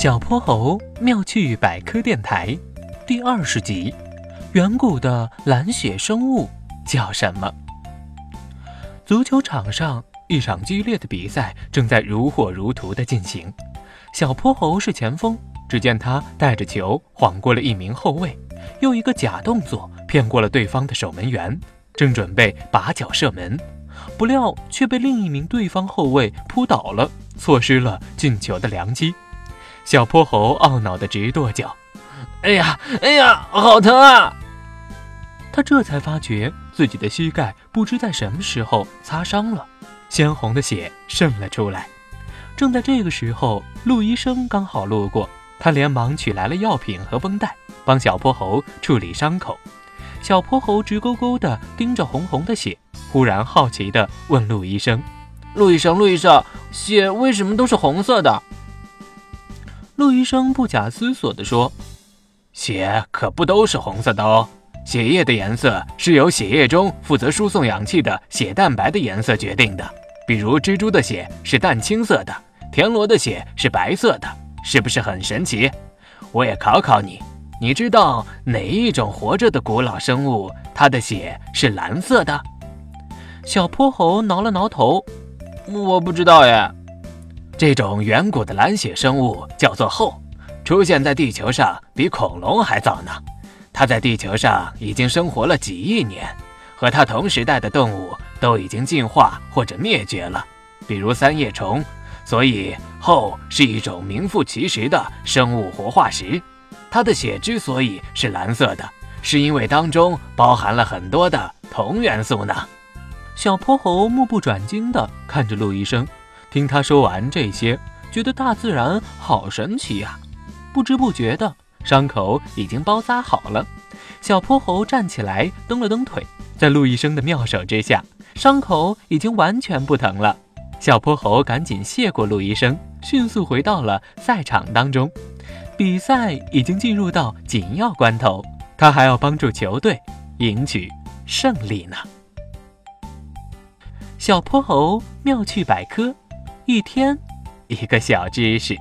小泼猴妙趣百科电台第二十集：远古的蓝血生物叫什么？足球场上，一场激烈的比赛正在如火如荼地进行。小泼猴是前锋，只见他带着球晃过了一名后卫，用一个假动作骗过了对方的守门员，正准备拔脚射门，不料却被另一名对方后卫扑倒了，错失了进球的良机。小泼猴懊恼的直跺脚：“哎呀，哎呀，好疼啊！”他这才发觉自己的膝盖不知在什么时候擦伤了，鲜红的血渗了出来。正在这个时候，陆医生刚好路过，他连忙取来了药品和绷带，帮小泼猴处理伤口。小泼猴直勾勾地盯着红红的血，忽然好奇地问陆医生：“陆医生，陆医生，血为什么都是红色的？”陆医生不假思索地说：“血可不都是红色的哦，血液的颜色是由血液中负责输送氧气的血蛋白的颜色决定的。比如蜘蛛的血是淡青色的，田螺的血是白色的，是不是很神奇？我也考考你，你知道哪一种活着的古老生物它的血是蓝色的？”小泼猴挠了挠头：“我不知道耶。”这种远古的蓝血生物叫做后，出现在地球上比恐龙还早呢。它在地球上已经生活了几亿年，和它同时代的动物都已经进化或者灭绝了，比如三叶虫。所以后是一种名副其实的生物活化石。它的血之所以是蓝色的，是因为当中包含了很多的铜元素呢。小泼猴目不转睛地看着陆医生。听他说完这些，觉得大自然好神奇呀！不知不觉的，伤口已经包扎好了。小泼猴站起来，蹬了蹬腿，在陆医生的妙手之下，伤口已经完全不疼了。小泼猴赶紧谢过陆医生，迅速回到了赛场当中。比赛已经进入到紧要关头，他还要帮助球队赢取胜利呢。小泼猴妙趣百科。一天，一个小知识。